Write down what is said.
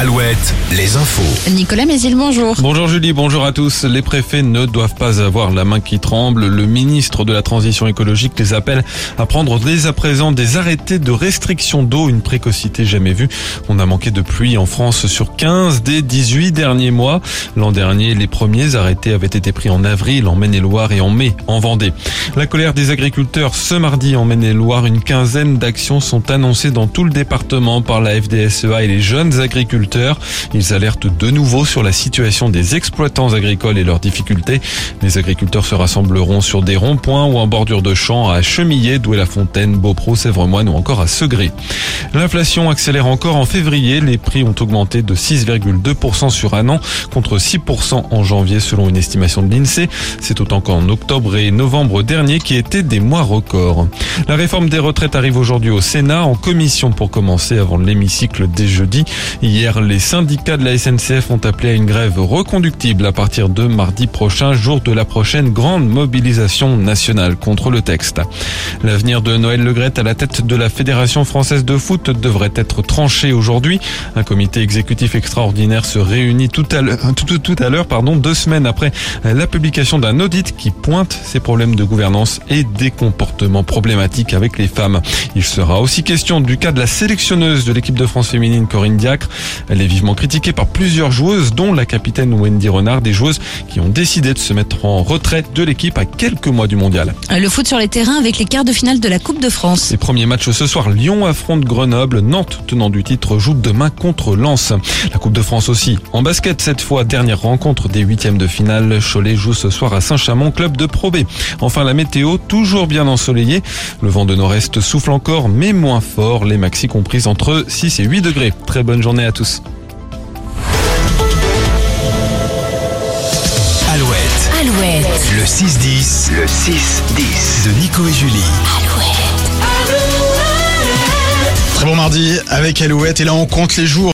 Alouette, les infos. Nicolas Mézil, bonjour. Bonjour Julie, bonjour à tous. Les préfets ne doivent pas avoir la main qui tremble. Le ministre de la Transition écologique les appelle à prendre dès à présent des arrêtés de restriction d'eau, une précocité jamais vue. On a manqué de pluie en France sur 15 des 18 derniers mois. L'an dernier, les premiers arrêtés avaient été pris en avril en Maine-et-Loire et en mai en Vendée. La colère des agriculteurs ce mardi en Maine-et-Loire, une quinzaine d'actions sont annoncées dans tout le département par la FDSEA et les jeunes agriculteurs. Ils alertent de nouveau sur la situation des exploitants agricoles et leurs difficultés. Les agriculteurs se rassembleront sur des ronds-points ou en bordure de champs à Chemillé, Douai-la-Fontaine, Beaupro, Sèvres-Moine ou encore à Segré. L'inflation accélère encore en février. Les prix ont augmenté de 6,2% sur un an contre 6% en janvier selon une estimation de l'INSEE. C'est autant qu'en octobre et novembre dernier qui étaient des mois records. La réforme des retraites arrive aujourd'hui au Sénat en commission pour commencer avant l'hémicycle dès jeudi. Hier, les syndicats de la SNCF ont appelé à une grève reconductible à partir de mardi prochain, jour de la prochaine grande mobilisation nationale contre le texte. L'avenir de Noël Legrette à la tête de la Fédération française de foot devrait être tranché aujourd'hui. Un comité exécutif extraordinaire se réunit tout à l'heure, tout, tout à l'heure, pardon, deux semaines après la publication d'un audit qui pointe ces problèmes de gouvernance et des comportements problématiques avec les femmes. Il sera aussi question du cas de la sélectionneuse de l'équipe de France féminine Corinne Diacre. Elle est vivement critiquée par plusieurs joueuses, dont la capitaine Wendy Renard, des joueuses qui ont décidé de se mettre en retraite de l'équipe à quelques mois du mondial. Le foot sur les terrains avec les quarts de finale de la Coupe de France. Les premiers matchs ce soir, Lyon affronte Grenoble, Nantes, tenant du titre, joue demain contre Lens. La Coupe de France aussi. En basket, cette fois, dernière rencontre des huitièmes de finale. Cholet joue ce soir à Saint-Chamond, club de Pro B. Enfin, la météo, toujours bien ensoleillée. Le vent de nord-est souffle encore, mais moins fort. Les maxi comprises entre 6 et 8 degrés. Très bonne journée à tous. 6-10. Le 6-10 de Nico et Julie. Très bon mardi avec Alouette et là on compte les jours.